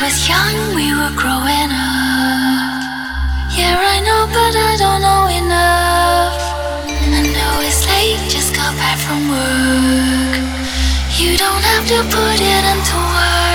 was young, we were growing up. Yeah, I know, but I don't know enough. I know it's late, just got back from work. You don't have to put it into words.